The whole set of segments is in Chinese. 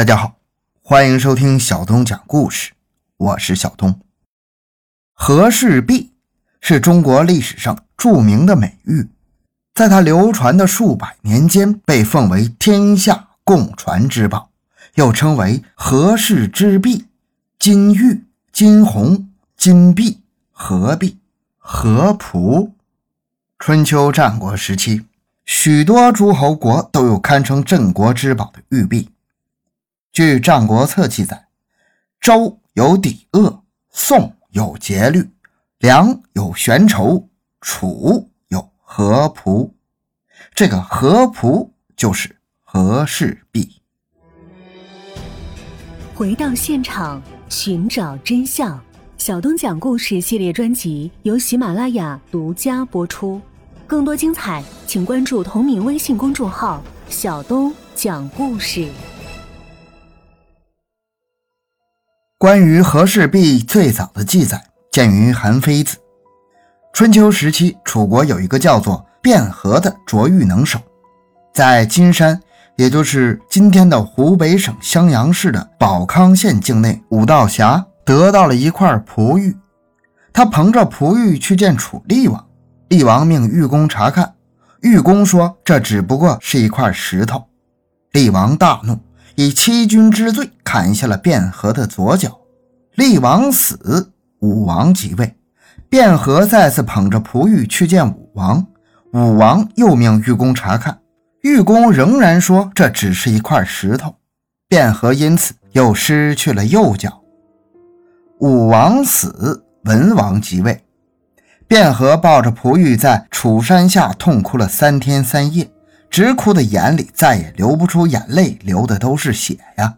大家好，欢迎收听小东讲故事，我是小东。和氏璧是中国历史上著名的美玉，在它流传的数百年间，被奉为天下共传之宝，又称为和氏之璧、金玉、金红、金璧、和璧、和璞。春秋战国时期，许多诸侯国都有堪称镇国之宝的玉璧。据《战国策》记载，周有抵恶，宋有节律，梁有悬筹，楚有合仆。这个合仆就是和氏璧。回到现场，寻找真相。小东讲故事系列专辑由喜马拉雅独家播出。更多精彩，请关注同名微信公众号“小东讲故事”。关于和氏璧最早的记载，见于《韩非子》。春秋时期，楚国有一个叫做卞和的琢玉能手，在金山，也就是今天的湖北省襄阳市的保康县境内五道峡，得到了一块璞玉。他捧着璞玉去见楚厉王，厉王命玉工查看，玉工说这只不过是一块石头。厉王大怒。以欺君之罪砍下了卞和的左脚，厉王死，武王即位。卞和再次捧着璞玉去见武王，武王又命玉工查看，玉工仍然说这只是一块石头，卞和因此又失去了右脚。武王死，文王即位，卞和抱着璞玉在楚山下痛哭了三天三夜。直哭的眼里再也流不出眼泪，流的都是血呀！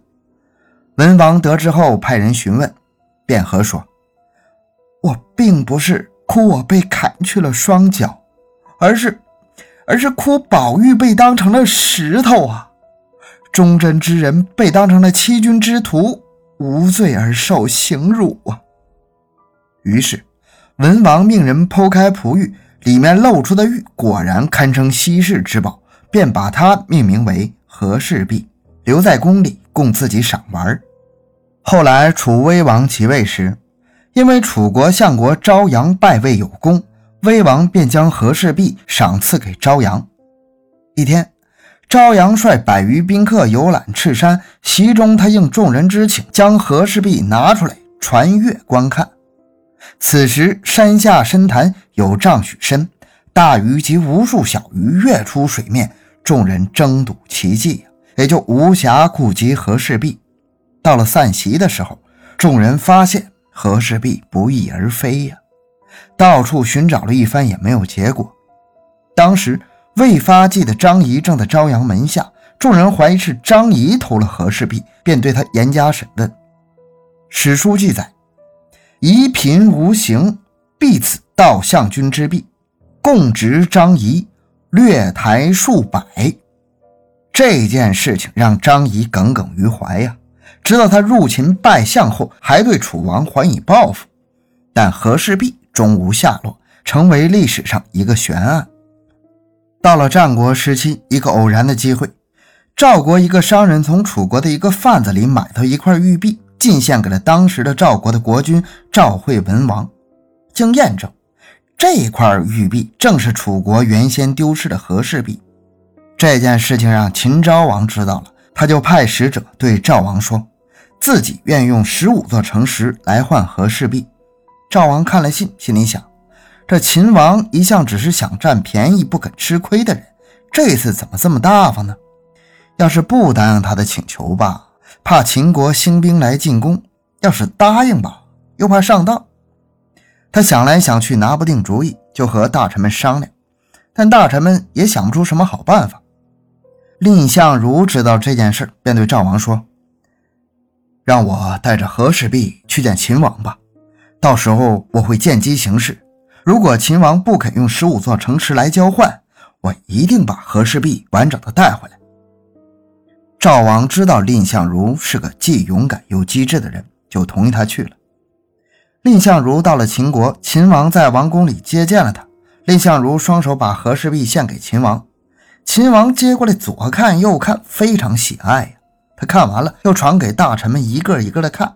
文王得知后，派人询问，卞和说：“我并不是哭我被砍去了双脚，而是，而是哭宝玉被当成了石头啊！忠贞之人被当成了欺君之徒，无罪而受刑辱啊！”于是，文王命人剖开璞玉，里面露出的玉果然堪称稀世之宝。便把它命名为和氏璧，留在宫里供自己赏玩。后来楚威王即位时，因为楚国相国昭阳拜位有功，威王便将和氏璧赏赐给昭阳。一天，昭阳率百余宾客游览赤山，席中他应众人之请，将和氏璧拿出来传阅观看。此时山下深潭有丈许深，大鱼及无数小鱼跃出水面。众人争睹奇迹也就无暇顾及和氏璧。到了散席的时候，众人发现和氏璧不翼而飞呀，到处寻找了一番也没有结果。当时未发迹的张仪正在朝阳门下，众人怀疑是张仪偷了和氏璧，便对他严加审问。史书记载：“仪贫无形，必此道相君之璧，共执张仪。”略台数百，这件事情让张仪耿耿于怀呀。直到他入秦拜相后，还对楚王还以报复，但和氏璧终无下落，成为历史上一个悬案。到了战国时期，一个偶然的机会，赵国一个商人从楚国的一个贩子里买到一块玉璧，进献给了当时的赵国的国君赵惠文王。经验证。这块玉璧正是楚国原先丢失的和氏璧。这件事情让秦昭王知道了，他就派使者对赵王说，自己愿用十五座城池来换和氏璧。赵王看了信，心里想：这秦王一向只是想占便宜不肯吃亏的人，这次怎么这么大方呢？要是不答应他的请求吧，怕秦国兴兵来进攻；要是答应吧，又怕上当。他想来想去，拿不定主意，就和大臣们商量，但大臣们也想不出什么好办法。蔺相如知道这件事，便对赵王说：“让我带着和氏璧去见秦王吧，到时候我会见机行事。如果秦王不肯用十五座城池来交换，我一定把和氏璧完整的带回来。”赵王知道蔺相如是个既勇敢又机智的人，就同意他去了。蔺相如到了秦国，秦王在王宫里接见了他。蔺相如双手把和氏璧献给秦王，秦王接过来左看右看，非常喜爱呀。他看完了，又传给大臣们一个一个的看，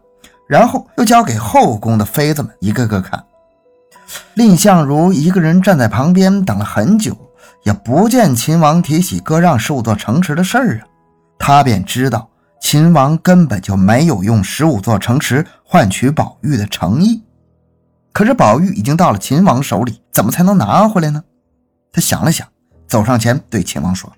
然后又交给后宫的妃子们一个个看。蔺相如一个人站在旁边等了很久，也不见秦王提起割让十五座城池的事儿啊，他便知道秦王根本就没有用十五座城池换取宝玉的诚意。可是宝玉已经到了秦王手里，怎么才能拿回来呢？他想了想，走上前对秦王说：“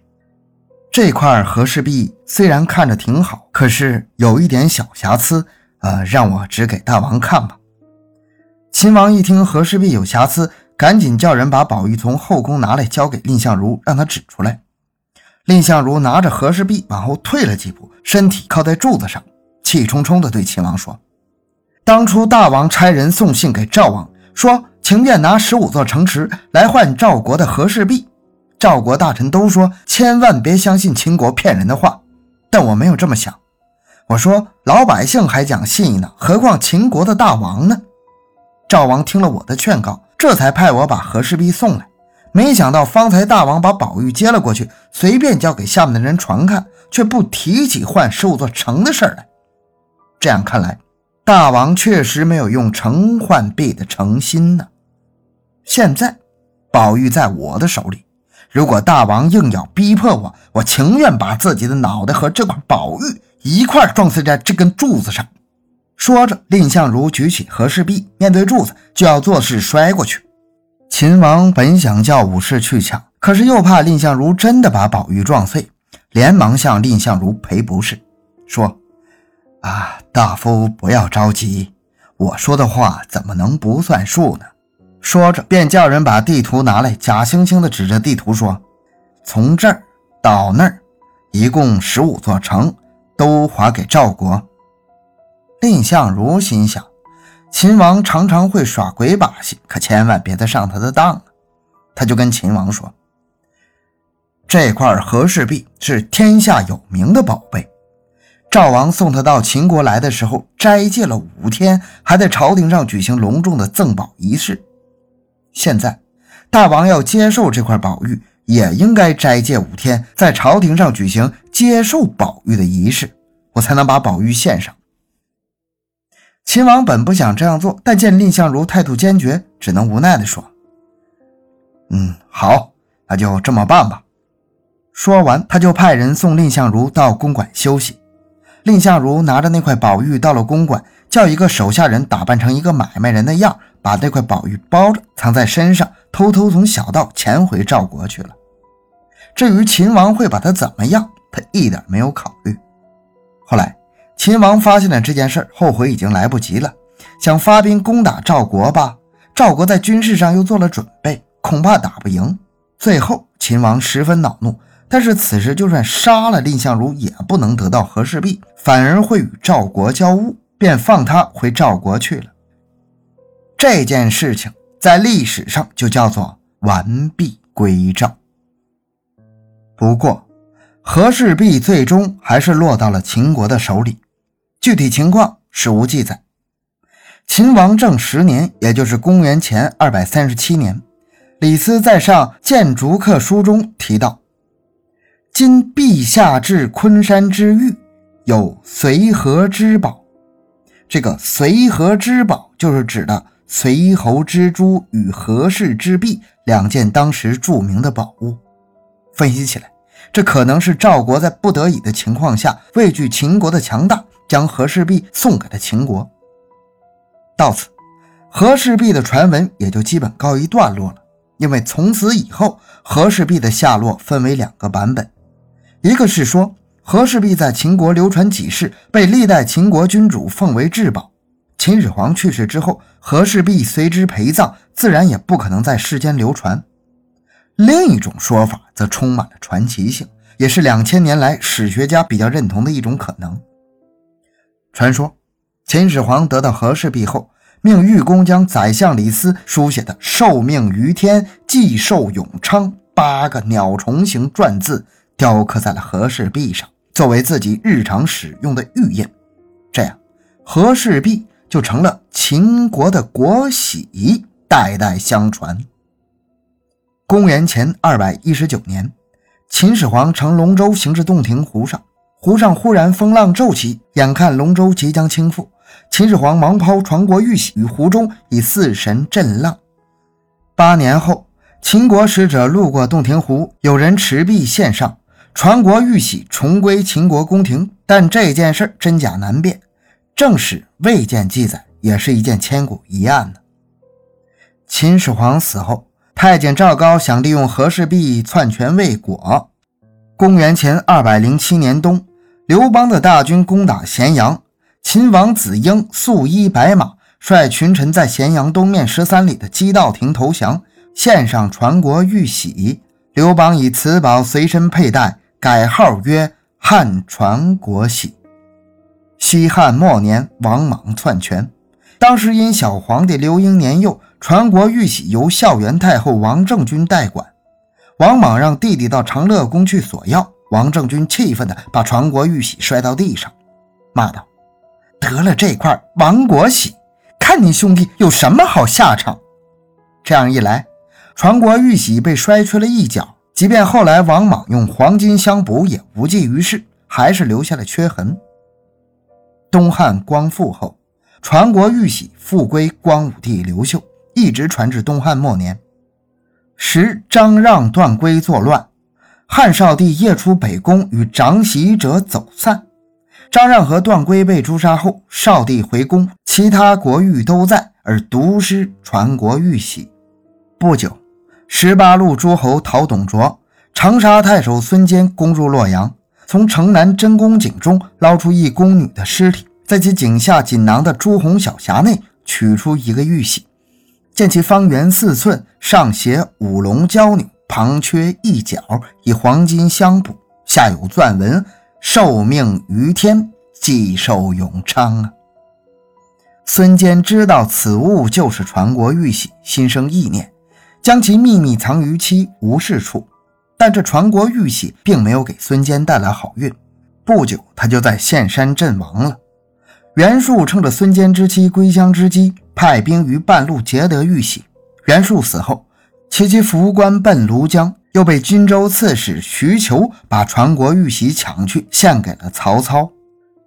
这块和氏璧虽然看着挺好，可是有一点小瑕疵，呃，让我指给大王看吧。”秦王一听和氏璧有瑕疵，赶紧叫人把宝玉从后宫拿来，交给蔺相如，让他指出来。蔺相如拿着和氏璧往后退了几步，身体靠在柱子上，气冲冲地对秦王说。当初大王差人送信给赵王，说情愿拿十五座城池来换赵国的和氏璧。赵国大臣都说千万别相信秦国骗人的话，但我没有这么想。我说老百姓还讲信义呢，何况秦国的大王呢？赵王听了我的劝告，这才派我把和氏璧送来。没想到方才大王把宝玉接了过去，随便交给下面的人传看，却不提起换十五座城的事来。这样看来。大王确实没有用城换璧的诚心呢。现在，宝玉在我的手里，如果大王硬要逼迫我，我情愿把自己的脑袋和这块宝玉一块撞碎在这根柱子上。说着，蔺相如举起和氏璧，面对柱子就要做事摔过去。秦王本想叫武士去抢，可是又怕蔺相如真的把宝玉撞碎，连忙向蔺相如赔不是，说。啊，大夫不要着急，我说的话怎么能不算数呢？说着，便叫人把地图拿来，假惺惺地指着地图说：“从这儿到那儿，一共十五座城，都划给赵国。”蔺相如心想：秦王常常会耍鬼把戏，可千万别再上他的当了！他就跟秦王说：“这块和氏璧是天下有名的宝贝。”赵王送他到秦国来的时候，斋戒了五天，还在朝廷上举行隆重的赠宝仪式。现在，大王要接受这块宝玉，也应该斋戒五天，在朝廷上举行接受宝玉的仪式，我才能把宝玉献上。秦王本不想这样做，但见蔺相如态度坚决，只能无奈地说：“嗯，好，那就这么办吧。”说完，他就派人送蔺相如到公馆休息。蔺相如拿着那块宝玉到了公馆，叫一个手下人打扮成一个买卖人的样，把那块宝玉包着藏在身上，偷偷从小道潜回赵国去了。至于秦王会把他怎么样，他一点没有考虑。后来秦王发现了这件事，后悔已经来不及了，想发兵攻打赵国吧。赵国在军事上又做了准备，恐怕打不赢。最后秦王十分恼怒。但是此时，就算杀了蔺相如，也不能得到和氏璧，反而会与赵国交恶，便放他回赵国去了。这件事情在历史上就叫做完璧归赵。不过，和氏璧最终还是落到了秦国的手里，具体情况史无记载。秦王政十年，也就是公元前二百三十七年，李斯在上《谏逐客书》中提到。今陛下至昆山之玉，有随和之宝。这个随和之宝就是指的随侯之珠与和氏之璧两件当时著名的宝物。分析起来，这可能是赵国在不得已的情况下，畏惧秦国的强大，将和氏璧送给了秦国。到此，和氏璧的传闻也就基本告一段落了。因为从此以后，和氏璧的下落分为两个版本。一个是说和氏璧在秦国流传几世，被历代秦国君主奉为至宝。秦始皇去世之后，和氏璧随之陪葬，自然也不可能在世间流传。另一种说法则充满了传奇性，也是两千年来史学家比较认同的一种可能。传说秦始皇得到和氏璧后，命玉工将宰相李斯书写的“受命于天，既寿永昌”八个鸟虫形篆字。雕刻在了和氏璧上，作为自己日常使用的玉印，这样和氏璧就成了秦国的国玺，代代相传。公元前二百一十九年，秦始皇乘龙舟行至洞庭湖上，湖上忽然风浪骤起，眼看龙舟即将倾覆，秦始皇忙抛传国玉玺于湖中，以四神镇浪。八年后，秦国使者路过洞庭湖，有人持璧献上，传国玉玺重归秦国宫廷。但这件事真假难辨，正史未见记载，也是一件千古疑案呢。秦始皇死后，太监赵高想利用和氏璧篡权未果。公元前二百零七年冬，刘邦的大军攻打咸阳，秦王子婴素衣白马，率群臣在咸阳东面十三里的基道亭投降，献上传国玉玺。刘邦以此宝随身佩戴，改号曰汉传国玺。西汉末年，王莽篡权，当时因小皇帝刘英年幼，传国玉玺由孝元太后王政君代管。王莽让弟弟到长乐宫去索要，王政君气愤地把传国玉玺摔到地上，骂道：“得了这块亡国玺，看你兄弟有什么好下场！”这样一来，传国玉玺被摔缺了一角，即便后来王莽用黄金相补，也无济于事，还是留下了缺痕。东汉光复后，传国玉玺复归光武帝刘秀，一直传至东汉末年。时张让、段珪作乱，汉少帝夜出北宫，与长喜者走散。张让和段珪被诛杀后，少帝回宫，其他国玉都在，而独失传国玉玺。不久，十八路诸侯讨董卓，长沙太守孙坚攻入洛阳，从城南真宫井中捞出一宫女的尸体，在其井下锦囊的朱红小匣内取出一个玉玺。见其方圆四寸，上写五龙蛟女，旁缺一角，以黄金相补，下有篆文：“受命于天，既寿永昌。”啊！孙坚知道此物就是传国玉玺，心生意念，将其秘密藏于妻无事处。但这传国玉玺并没有给孙坚带来好运，不久他就在岘山阵亡了。袁术趁着孙坚之妻归乡之机。派兵于半路劫得玉玺，袁术死后，其妻扶官奔庐江，又被荆州刺史徐求把传国玉玺抢去，献给了曹操。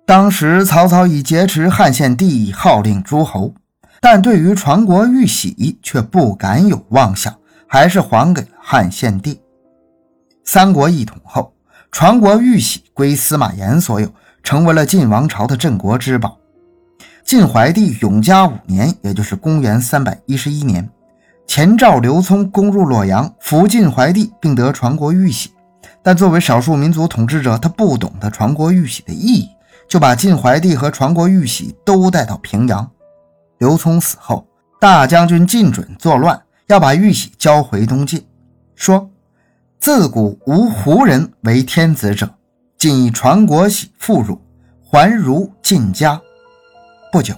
当时曹操已劫持汉献帝，号令诸侯，但对于传国玉玺却不敢有妄想，还是还给了汉献帝。三国一统后，传国玉玺归司马炎所有，成为了晋王朝的镇国之宝。晋怀帝永嘉五年，也就是公元三百一十一年，前赵刘聪攻入洛阳，俘晋怀帝，并得传国玉玺。但作为少数民族统治者，他不懂得传国玉玺的意义，就把晋怀帝和传国玉玺都带到平阳。刘聪死后，大将军晋准作乱，要把玉玺交回东晋，说：“自古无胡人为天子者，今以传国玺复汝，还如晋家。”不久，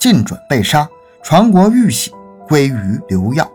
晋准被杀，传国玉玺归于刘耀。